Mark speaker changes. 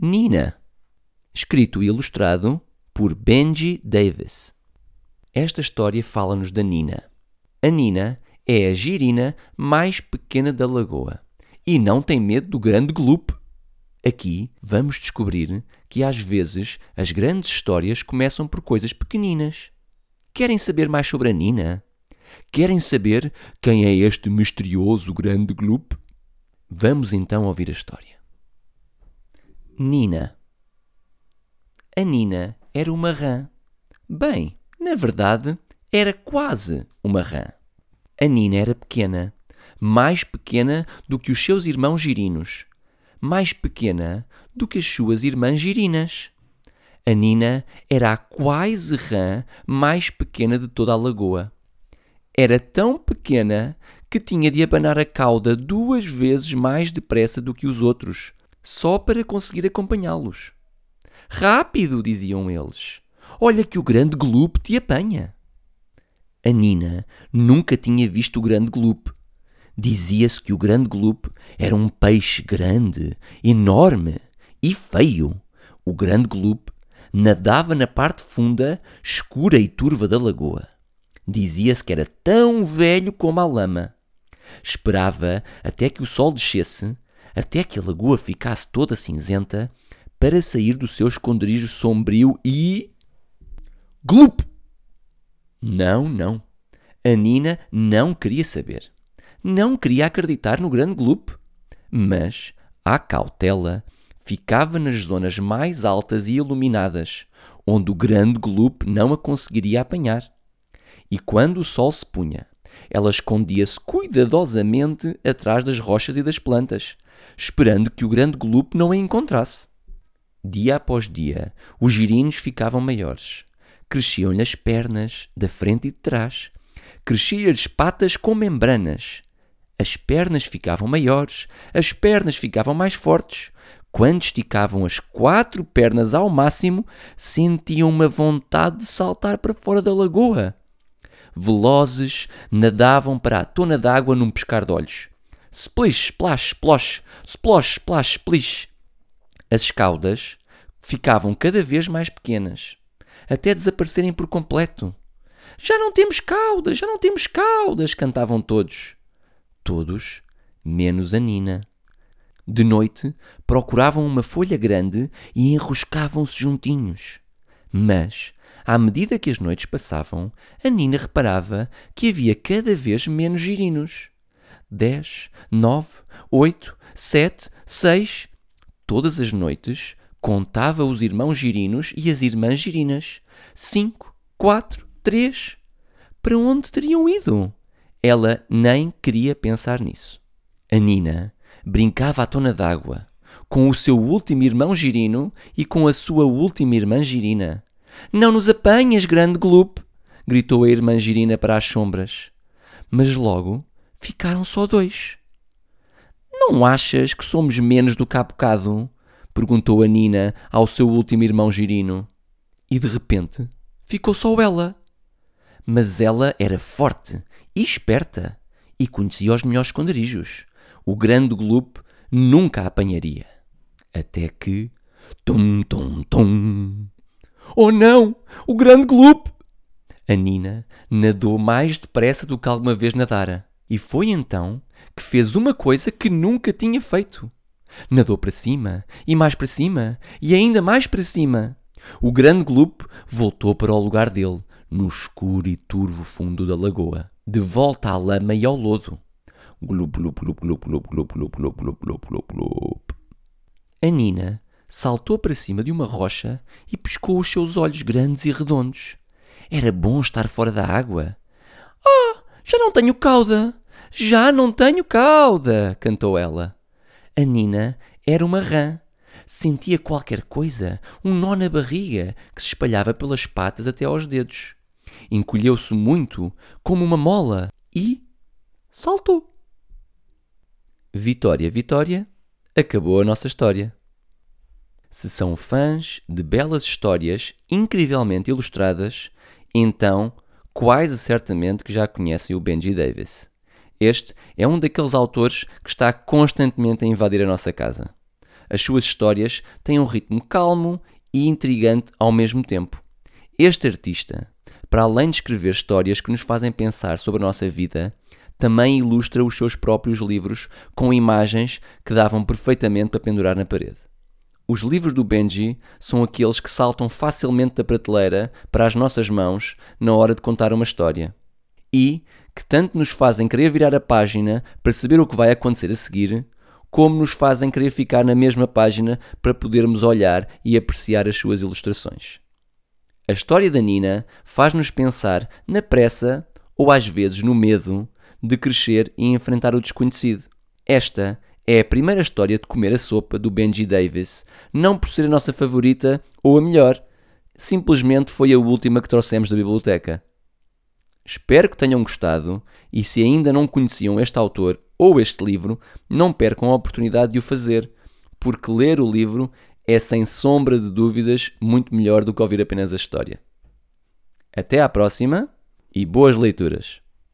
Speaker 1: Nina, escrito e ilustrado por Benji Davis. Esta história fala-nos da Nina. A Nina é a girina mais pequena da lagoa e não tem medo do grande gloop. Aqui vamos descobrir que às vezes as grandes histórias começam por coisas pequeninas. Querem saber mais sobre a Nina? Querem saber quem é este misterioso grande gloop? Vamos então ouvir a história. Nina. A Nina era uma rã. Bem, na verdade, era quase uma rã. A Nina era pequena, mais pequena do que os seus irmãos girinos, mais pequena do que as suas irmãs girinas. A Nina era a quase rã mais pequena de toda a lagoa. Era tão pequena que tinha de abanar a cauda duas vezes mais depressa do que os outros, só para conseguir acompanhá-los. Rápido, diziam eles. Olha que o grande Gloop te apanha. A Nina nunca tinha visto o grande Gloop. Dizia-se que o grande Gloop era um peixe grande, enorme e feio. O grande Gloop nadava na parte funda, escura e turva da lagoa. Dizia-se que era tão velho como a lama. Esperava até que o sol descesse, até que a lagoa ficasse toda cinzenta, para sair do seu esconderijo sombrio e. Glup! Não, não. A Nina não queria saber. Não queria acreditar no grande Gloop. Mas, à cautela, ficava nas zonas mais altas e iluminadas, onde o grande Gloop não a conseguiria apanhar. E quando o sol se punha, ela escondia-se cuidadosamente atrás das rochas e das plantas, esperando que o grande Gloop não a encontrasse. Dia após dia, os girinos ficavam maiores. Cresciam-lhe as pernas, da frente e de trás. Cresciam-lhes patas com membranas. As pernas ficavam maiores, as pernas ficavam mais fortes. Quando esticavam as quatro pernas ao máximo, sentiam uma vontade de saltar para fora da lagoa. Velozes, nadavam para a tona d'água num pescar de olhos. Splish, splash, splosh, splosh, splash, splish. As caudas ficavam cada vez mais pequenas, até desaparecerem por completo. Já não temos caudas, já não temos caudas, cantavam todos. Todos, menos a Nina. De noite, procuravam uma folha grande e enroscavam-se juntinhos. Mas, à medida que as noites passavam, a Nina reparava que havia cada vez menos girinos. Dez, nove, oito, sete, seis. Todas as noites contava os irmãos girinos e as irmãs girinas. Cinco, quatro, três. Para onde teriam ido? Ela nem queria pensar nisso. A Nina brincava à tona d'água, com o seu último irmão girino e com a sua última irmã girina. Não nos apanhas, grande Gloop! gritou a irmã girina para as sombras. Mas logo ficaram só dois. Não achas que somos menos do que há bocado? perguntou a Nina ao seu último irmão girino. E de repente ficou só ela. Mas ela era forte e esperta e conhecia os melhores esconderijos. O grande Gloop nunca a apanharia. Até que. Tum, tum, tum. Oh não! O grande Gloop! A Nina nadou mais depressa do que alguma vez nadara. E foi então que fez uma coisa que nunca tinha feito. Nadou para cima, e mais para cima, e ainda mais para cima. O grande Gloop voltou para o lugar dele, no escuro e turvo fundo da lagoa, de volta à lama e ao lodo. Glup, glup, glup, glup, glup, glup, glup, glup, glup, glup, glup. A Nina saltou para cima de uma rocha e piscou os seus olhos grandes e redondos. Era bom estar fora da água. Ah, já não tenho cauda! Já não tenho cauda! cantou ela. A Nina era uma rã. Sentia qualquer coisa, um nó na barriga que se espalhava pelas patas até aos dedos. Encolheu-se muito, como uma mola, e saltou. Vitória, Vitória, acabou a nossa história. Se são fãs de belas histórias incrivelmente ilustradas, então quase certamente que já conhecem o Benji Davis. Este é um daqueles autores que está constantemente a invadir a nossa casa. As suas histórias têm um ritmo calmo e intrigante ao mesmo tempo. Este artista, para além de escrever histórias que nos fazem pensar sobre a nossa vida, também ilustra os seus próprios livros com imagens que davam perfeitamente para pendurar na parede. Os livros do Benji são aqueles que saltam facilmente da prateleira para as nossas mãos na hora de contar uma história. E que tanto nos fazem querer virar a página para saber o que vai acontecer a seguir, como nos fazem querer ficar na mesma página para podermos olhar e apreciar as suas ilustrações. A história da Nina faz-nos pensar na pressa ou às vezes no medo de crescer e enfrentar o desconhecido. Esta é a primeira história de comer a sopa do Benji Davis, não por ser a nossa favorita ou a melhor, simplesmente foi a última que trouxemos da biblioteca. Espero que tenham gostado e se ainda não conheciam este autor ou este livro, não percam a oportunidade de o fazer, porque ler o livro é sem sombra de dúvidas muito melhor do que ouvir apenas a história. Até à próxima e boas leituras!